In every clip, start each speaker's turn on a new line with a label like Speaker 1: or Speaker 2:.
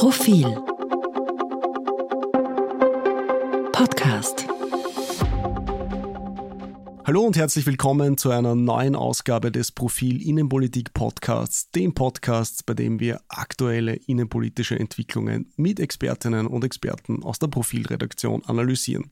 Speaker 1: Profil Podcast
Speaker 2: Hallo und herzlich willkommen zu einer neuen Ausgabe des Profil Innenpolitik Podcasts, dem Podcast, bei dem wir aktuelle innenpolitische Entwicklungen mit Expertinnen und Experten aus der Profilredaktion analysieren.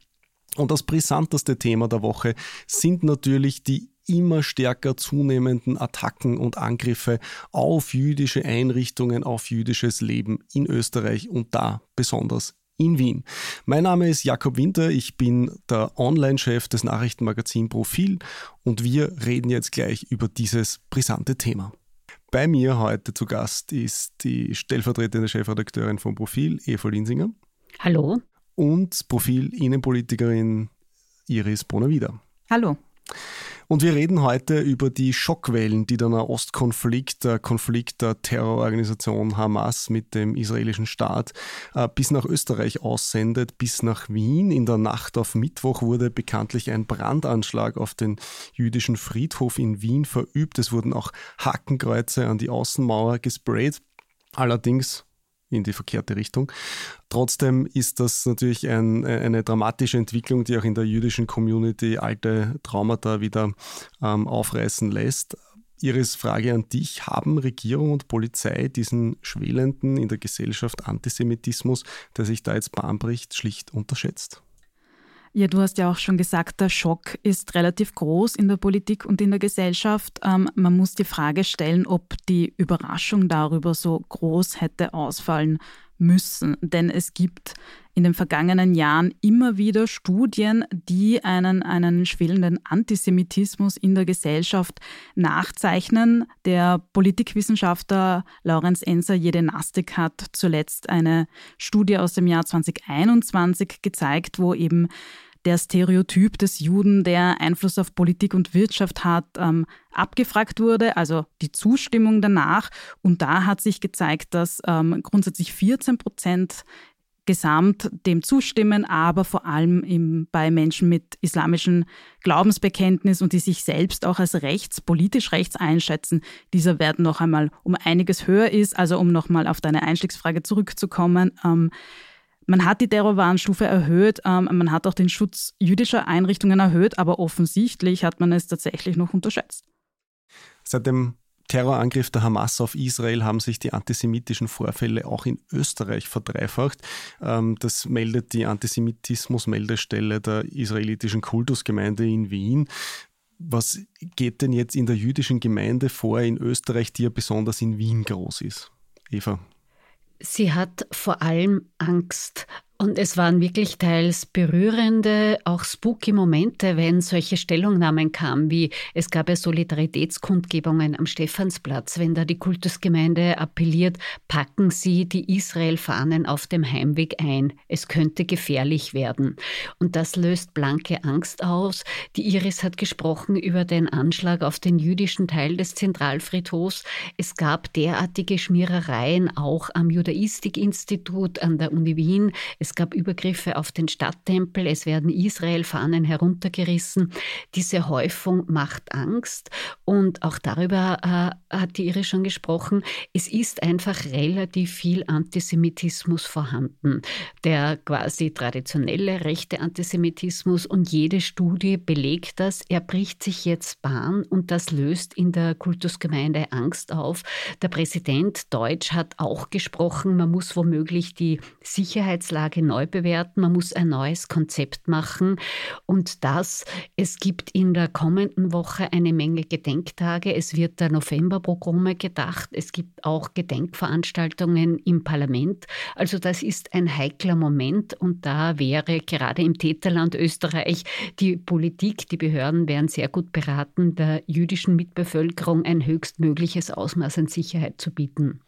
Speaker 2: Und das brisanteste Thema der Woche sind natürlich die immer stärker zunehmenden Attacken und Angriffe auf jüdische Einrichtungen, auf jüdisches Leben in Österreich und da besonders in Wien. Mein Name ist Jakob Winter, ich bin der Online-Chef des Nachrichtenmagazin Profil und wir reden jetzt gleich über dieses brisante Thema. Bei mir heute zu Gast ist die stellvertretende Chefredakteurin von Profil, Eva Linsinger.
Speaker 3: Hallo.
Speaker 2: Und Profil-Innenpolitikerin Iris Bonavida.
Speaker 3: Hallo.
Speaker 2: Und wir reden heute über die Schockwellen, die der Nahostkonflikt, der Konflikt der Terrororganisation Hamas mit dem israelischen Staat äh, bis nach Österreich aussendet, bis nach Wien. In der Nacht auf Mittwoch wurde bekanntlich ein Brandanschlag auf den jüdischen Friedhof in Wien verübt. Es wurden auch Hakenkreuze an die Außenmauer gesprayt. Allerdings in die verkehrte Richtung. Trotzdem ist das natürlich ein, eine dramatische Entwicklung, die auch in der jüdischen Community alte Traumata wieder ähm, aufreißen lässt. Iris Frage an dich. Haben Regierung und Polizei diesen schwelenden in der Gesellschaft Antisemitismus, der sich da jetzt Bahn bricht, schlicht unterschätzt?
Speaker 3: Ja, du hast ja auch schon gesagt, der Schock ist relativ groß in der Politik und in der Gesellschaft. Ähm, man muss die Frage stellen, ob die Überraschung darüber so groß hätte ausfallen müssen. Denn es gibt in den vergangenen Jahren immer wieder Studien, die einen, einen schwelenden Antisemitismus in der Gesellschaft nachzeichnen. Der Politikwissenschaftler Lorenz Enser Jedenastik hat zuletzt eine Studie aus dem Jahr 2021 gezeigt, wo eben der Stereotyp des Juden, der Einfluss auf Politik und Wirtschaft hat, ähm, abgefragt wurde, also die Zustimmung danach. Und da hat sich gezeigt, dass ähm, grundsätzlich 14 Prozent gesamt dem zustimmen, aber vor allem im, bei Menschen mit islamischem Glaubensbekenntnis und die sich selbst auch als rechts, politisch rechts einschätzen, dieser Wert noch einmal um einiges höher ist. Also um nochmal auf deine Einstiegsfrage zurückzukommen. Ähm, man hat die Terrorwarnstufe erhöht, ähm, man hat auch den Schutz jüdischer Einrichtungen erhöht, aber offensichtlich hat man es tatsächlich noch unterschätzt.
Speaker 2: Seit dem Terrorangriff der Hamas auf Israel haben sich die antisemitischen Vorfälle auch in Österreich verdreifacht. Ähm, das meldet die Antisemitismus-Meldestelle der israelitischen Kultusgemeinde in Wien. Was geht denn jetzt in der jüdischen Gemeinde vor in Österreich, die ja besonders in Wien groß ist? Eva.
Speaker 4: Sie hat vor allem Angst und es waren wirklich teils berührende, auch spooky Momente, wenn solche Stellungnahmen kamen, wie es gab ja Solidaritätskundgebungen am Stephansplatz, wenn da die Kultusgemeinde appelliert, packen Sie die Israel-Fahnen auf dem Heimweg ein. Es könnte gefährlich werden. Und das löst blanke Angst aus. Die Iris hat gesprochen über den Anschlag auf den jüdischen Teil des Zentralfriedhofs. Es gab derartige Schmierereien auch am Judaistikinstitut an der Uni Wien. Es es gab Übergriffe auf den Stadttempel, es werden Israel-Fahnen heruntergerissen. Diese Häufung macht Angst und auch darüber äh, hat die Iris schon gesprochen. Es ist einfach relativ viel Antisemitismus vorhanden. Der quasi traditionelle rechte Antisemitismus und jede Studie belegt das. Er bricht sich jetzt Bahn und das löst in der Kultusgemeinde Angst auf. Der Präsident Deutsch hat auch gesprochen, man muss womöglich die Sicherheitslage Lage neu bewerten, man muss ein neues Konzept machen. Und das, es gibt in der kommenden Woche eine Menge Gedenktage, es wird der Novemberprogramme gedacht, es gibt auch Gedenkveranstaltungen im Parlament, also das ist ein heikler Moment. Und da wäre gerade im Täterland Österreich die Politik, die Behörden wären sehr gut beraten, der jüdischen Mitbevölkerung ein höchstmögliches Ausmaß an Sicherheit zu bieten.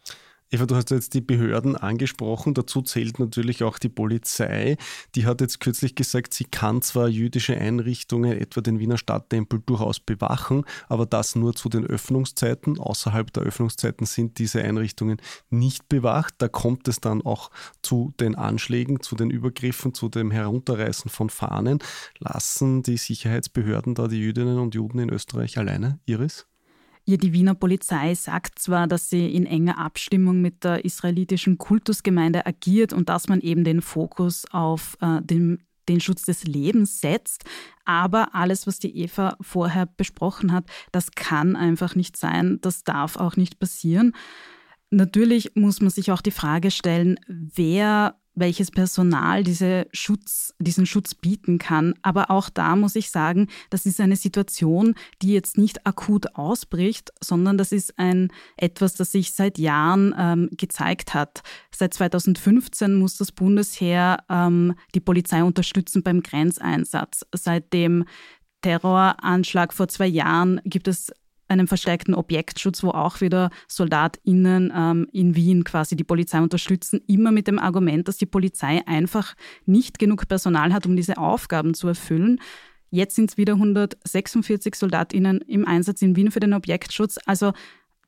Speaker 2: Eva, du hast jetzt die Behörden angesprochen. Dazu zählt natürlich auch die Polizei. Die hat jetzt kürzlich gesagt, sie kann zwar jüdische Einrichtungen, etwa den Wiener Stadttempel, durchaus bewachen, aber das nur zu den Öffnungszeiten. Außerhalb der Öffnungszeiten sind diese Einrichtungen nicht bewacht. Da kommt es dann auch zu den Anschlägen, zu den Übergriffen, zu dem Herunterreißen von Fahnen. Lassen die Sicherheitsbehörden da die Jüdinnen und Juden in Österreich alleine, Iris?
Speaker 3: Ja, die Wiener Polizei sagt zwar, dass sie in enger Abstimmung mit der israelitischen Kultusgemeinde agiert und dass man eben den Fokus auf äh, den, den Schutz des Lebens setzt, aber alles, was die Eva vorher besprochen hat, das kann einfach nicht sein, das darf auch nicht passieren. Natürlich muss man sich auch die Frage stellen, wer welches Personal diese Schutz, diesen Schutz bieten kann. Aber auch da muss ich sagen, das ist eine Situation, die jetzt nicht akut ausbricht, sondern das ist ein etwas, das sich seit Jahren ähm, gezeigt hat. Seit 2015 muss das Bundesheer ähm, die Polizei unterstützen beim Grenzeinsatz. Seit dem Terroranschlag vor zwei Jahren gibt es einen verstärkten Objektschutz, wo auch wieder SoldatInnen ähm, in Wien quasi die Polizei unterstützen, immer mit dem Argument, dass die Polizei einfach nicht genug Personal hat, um diese Aufgaben zu erfüllen. Jetzt sind es wieder 146 SoldatInnen im Einsatz in Wien für den Objektschutz. Also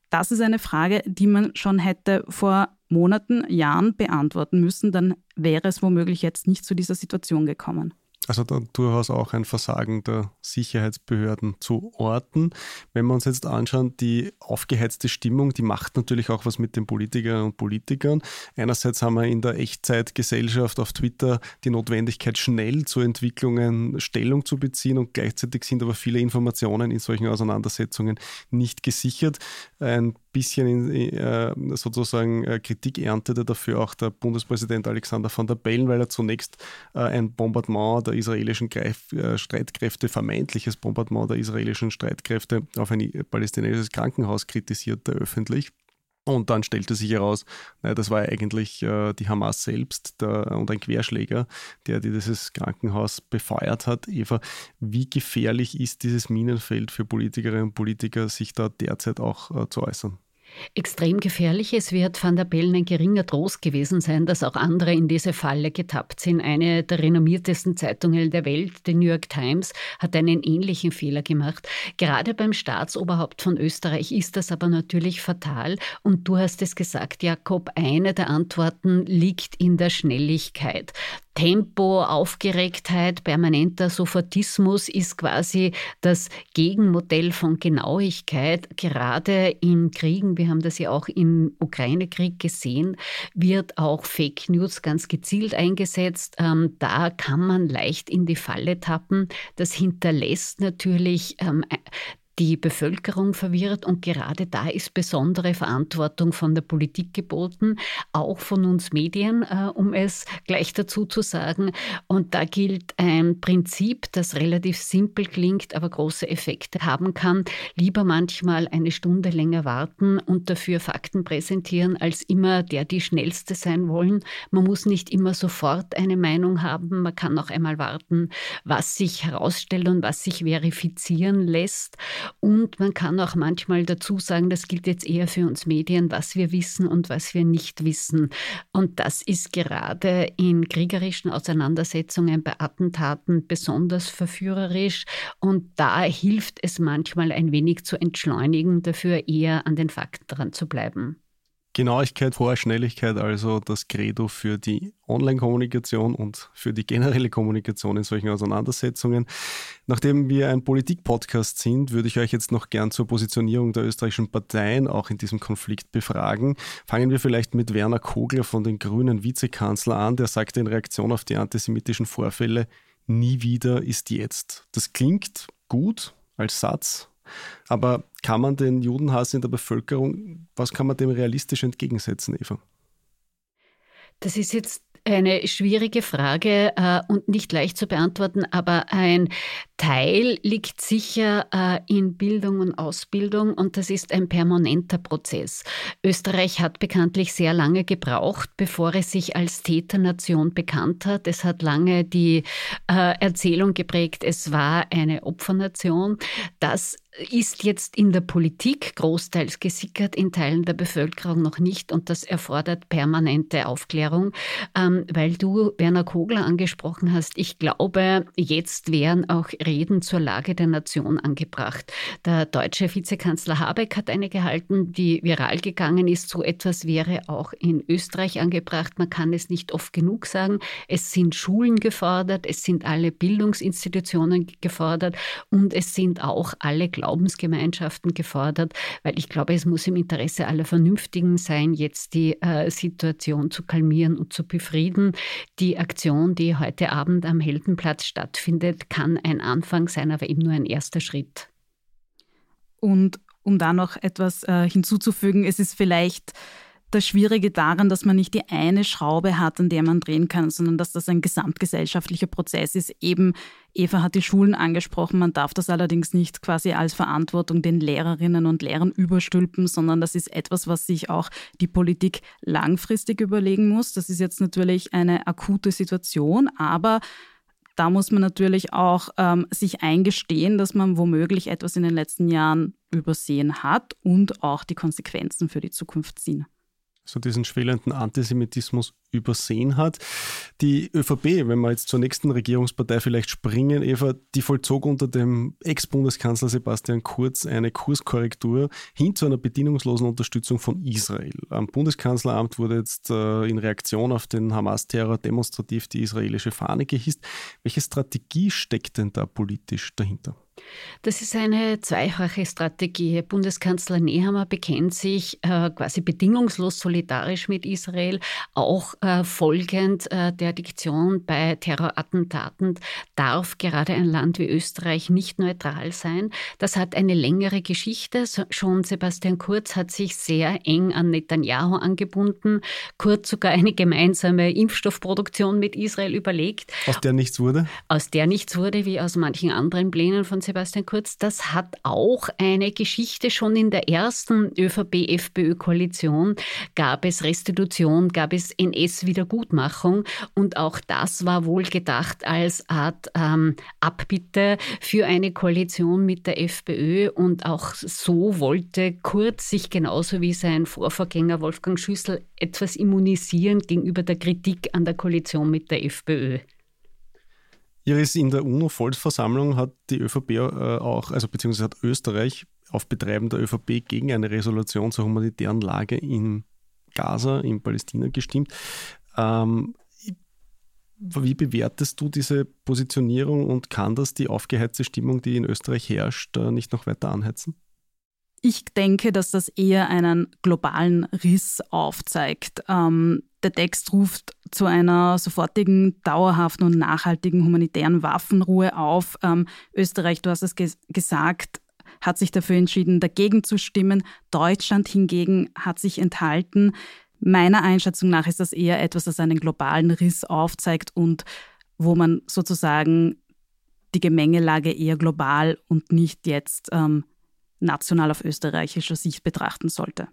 Speaker 3: das ist eine Frage, die man schon hätte vor Monaten, Jahren beantworten müssen. Dann wäre es womöglich jetzt nicht zu dieser Situation gekommen.
Speaker 2: Also da durchaus auch ein Versagen der Sicherheitsbehörden zu orten. Wenn wir uns jetzt anschauen, die aufgeheizte Stimmung, die macht natürlich auch was mit den Politikerinnen und Politikern. Einerseits haben wir in der Echtzeitgesellschaft auf Twitter die Notwendigkeit, schnell zu Entwicklungen Stellung zu beziehen und gleichzeitig sind aber viele Informationen in solchen Auseinandersetzungen nicht gesichert. Ein bisschen in, äh, sozusagen äh, Kritik erntete dafür auch der Bundespräsident Alexander van der Bellen, weil er zunächst äh, ein Bombardement der israelischen Greif äh, Streitkräfte, vermeintliches Bombardement der israelischen Streitkräfte auf ein palästinensisches Krankenhaus kritisierte öffentlich. Und dann stellte sich heraus, naja, das war eigentlich äh, die Hamas selbst der, und ein Querschläger, der dieses Krankenhaus befeuert hat. Eva, wie gefährlich ist dieses Minenfeld für Politikerinnen und Politiker, sich da derzeit auch äh, zu äußern?
Speaker 4: Extrem gefährlich. Es wird Van der Bellen ein geringer Trost gewesen sein, dass auch andere in diese Falle getappt sind. Eine der renommiertesten Zeitungen der Welt, die New York Times, hat einen ähnlichen Fehler gemacht. Gerade beim Staatsoberhaupt von Österreich ist das aber natürlich fatal. Und du hast es gesagt, Jakob, eine der Antworten liegt in der Schnelligkeit. Tempo, Aufgeregtheit, permanenter Sofortismus ist quasi das Gegenmodell von Genauigkeit. Gerade in Kriegen, wir haben das ja auch im Ukraine-Krieg gesehen, wird auch Fake News ganz gezielt eingesetzt. Ähm, da kann man leicht in die Falle tappen. Das hinterlässt natürlich ähm, die Bevölkerung verwirrt und gerade da ist besondere Verantwortung von der Politik geboten, auch von uns Medien, äh, um es gleich dazu zu sagen. Und da gilt ein Prinzip, das relativ simpel klingt, aber große Effekte haben kann. Lieber manchmal eine Stunde länger warten und dafür Fakten präsentieren, als immer der die Schnellste sein wollen. Man muss nicht immer sofort eine Meinung haben. Man kann auch einmal warten, was sich herausstellt und was sich verifizieren lässt. Und man kann auch manchmal dazu sagen, das gilt jetzt eher für uns Medien, was wir wissen und was wir nicht wissen. Und das ist gerade in kriegerischen Auseinandersetzungen bei Attentaten besonders verführerisch. Und da hilft es manchmal ein wenig zu entschleunigen, dafür eher an den Fakten dran zu bleiben.
Speaker 2: Genauigkeit vor Schnelligkeit, also das Credo für die Online-Kommunikation und für die generelle Kommunikation in solchen Auseinandersetzungen. Nachdem wir ein Politik-Podcast sind, würde ich euch jetzt noch gern zur Positionierung der österreichischen Parteien auch in diesem Konflikt befragen. Fangen wir vielleicht mit Werner Kogler von den Grünen Vizekanzler an, der sagte in Reaktion auf die antisemitischen Vorfälle, nie wieder ist jetzt. Das klingt gut als Satz, aber kann man den Judenhass in der Bevölkerung, was kann man dem realistisch entgegensetzen, Eva?
Speaker 4: Das ist jetzt eine schwierige Frage äh, und nicht leicht zu beantworten, aber ein Teil liegt sicher äh, in Bildung und Ausbildung und das ist ein permanenter Prozess. Österreich hat bekanntlich sehr lange gebraucht, bevor es sich als Täternation bekannt hat. Es hat lange die äh, Erzählung geprägt, es war eine Opfernation. Das ist jetzt in der Politik großteils gesickert, in Teilen der Bevölkerung noch nicht und das erfordert permanente Aufklärung. Ähm, weil du Werner Kogler angesprochen hast, ich glaube, jetzt wären auch Reden zur Lage der Nation angebracht. Der deutsche Vizekanzler Habeck hat eine gehalten, die viral gegangen ist. So etwas wäre auch in Österreich angebracht. Man kann es nicht oft genug sagen. Es sind Schulen gefordert, es sind alle Bildungsinstitutionen gefordert und es sind auch alle Glaubensgemeinschaften gefordert, weil ich glaube, es muss im Interesse aller Vernünftigen sein, jetzt die äh, Situation zu kalmieren und zu befrieden. Die Aktion, die heute Abend am Heldenplatz stattfindet, kann ein Anfang sein, aber eben nur ein erster Schritt.
Speaker 3: Und um da noch etwas äh, hinzuzufügen, es ist vielleicht das Schwierige daran, dass man nicht die eine Schraube hat, an der man drehen kann, sondern dass das ein gesamtgesellschaftlicher Prozess ist. Eben, Eva hat die Schulen angesprochen, man darf das allerdings nicht quasi als Verantwortung den Lehrerinnen und Lehrern überstülpen, sondern das ist etwas, was sich auch die Politik langfristig überlegen muss. Das ist jetzt natürlich eine akute Situation, aber da muss man natürlich auch ähm, sich eingestehen, dass man womöglich etwas in den letzten Jahren übersehen hat und auch die Konsequenzen für die Zukunft ziehen
Speaker 2: so diesen schwelenden Antisemitismus übersehen hat. Die ÖVP, wenn wir jetzt zur nächsten Regierungspartei vielleicht springen, Eva, die vollzog unter dem Ex-Bundeskanzler Sebastian Kurz eine Kurskorrektur hin zu einer bedienungslosen Unterstützung von Israel. Am Bundeskanzleramt wurde jetzt äh, in Reaktion auf den Hamas-Terror demonstrativ die israelische Fahne gehisst. Welche Strategie steckt denn da politisch dahinter?
Speaker 4: Das ist eine zweifache Strategie. Bundeskanzler Nehammer bekennt sich äh, quasi bedingungslos solidarisch mit Israel, auch äh, folgend äh, der Diktion bei Terrorattentaten darf gerade ein Land wie Österreich nicht neutral sein. Das hat eine längere Geschichte. Schon Sebastian Kurz hat sich sehr eng an Netanyahu angebunden, Kurz sogar eine gemeinsame Impfstoffproduktion mit Israel überlegt.
Speaker 2: Aus der nichts wurde?
Speaker 4: Aus der nichts wurde, wie aus manchen anderen Plänen von Sebastian Kurz, das hat auch eine Geschichte. Schon in der ersten ÖVP-FPÖ-Koalition gab es Restitution, gab es NS-Wiedergutmachung und auch das war wohl gedacht als Art ähm, Abbitte für eine Koalition mit der FPÖ und auch so wollte Kurz sich genauso wie sein Vorvorgänger Wolfgang Schüssel etwas immunisieren gegenüber der Kritik an der Koalition mit der FPÖ.
Speaker 2: Iris, in der UNO-Volksversammlung hat die ÖVP äh, auch, also beziehungsweise hat Österreich auf Betreiben der ÖVP gegen eine Resolution zur humanitären Lage in Gaza, in Palästina gestimmt. Ähm, wie bewertest du diese Positionierung und kann das die aufgeheizte Stimmung, die in Österreich herrscht, äh, nicht noch weiter anheizen?
Speaker 3: Ich denke, dass das eher einen globalen Riss aufzeigt. Ähm, der Text ruft zu einer sofortigen, dauerhaften und nachhaltigen humanitären Waffenruhe auf. Ähm, Österreich, du hast es ges gesagt, hat sich dafür entschieden, dagegen zu stimmen. Deutschland hingegen hat sich enthalten. Meiner Einschätzung nach ist das eher etwas, das einen globalen Riss aufzeigt und wo man sozusagen die Gemengelage eher global und nicht jetzt ähm, national auf österreichischer Sicht betrachten sollte.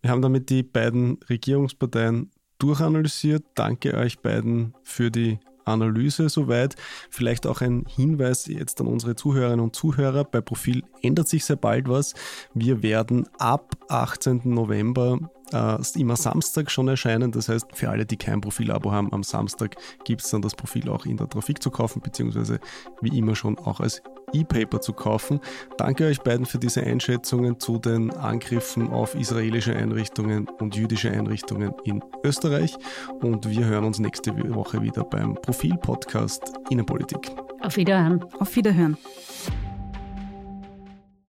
Speaker 2: Wir haben damit die beiden Regierungsparteien durchanalysiert. Danke euch beiden für die Analyse soweit. Vielleicht auch ein Hinweis jetzt an unsere Zuhörerinnen und Zuhörer. Bei Profil ändert sich sehr bald was. Wir werden ab 18. November äh, immer Samstag schon erscheinen. Das heißt, für alle, die kein Profilabo haben, am Samstag gibt es dann das Profil auch in der Trafik zu kaufen, beziehungsweise wie immer schon auch als E-Paper zu kaufen. Danke euch beiden für diese Einschätzungen zu den Angriffen auf israelische Einrichtungen und jüdische Einrichtungen in Österreich. Und wir hören uns nächste Woche wieder beim Profil-Podcast Innenpolitik.
Speaker 4: Auf Wiederhören.
Speaker 3: Auf Wiederhören.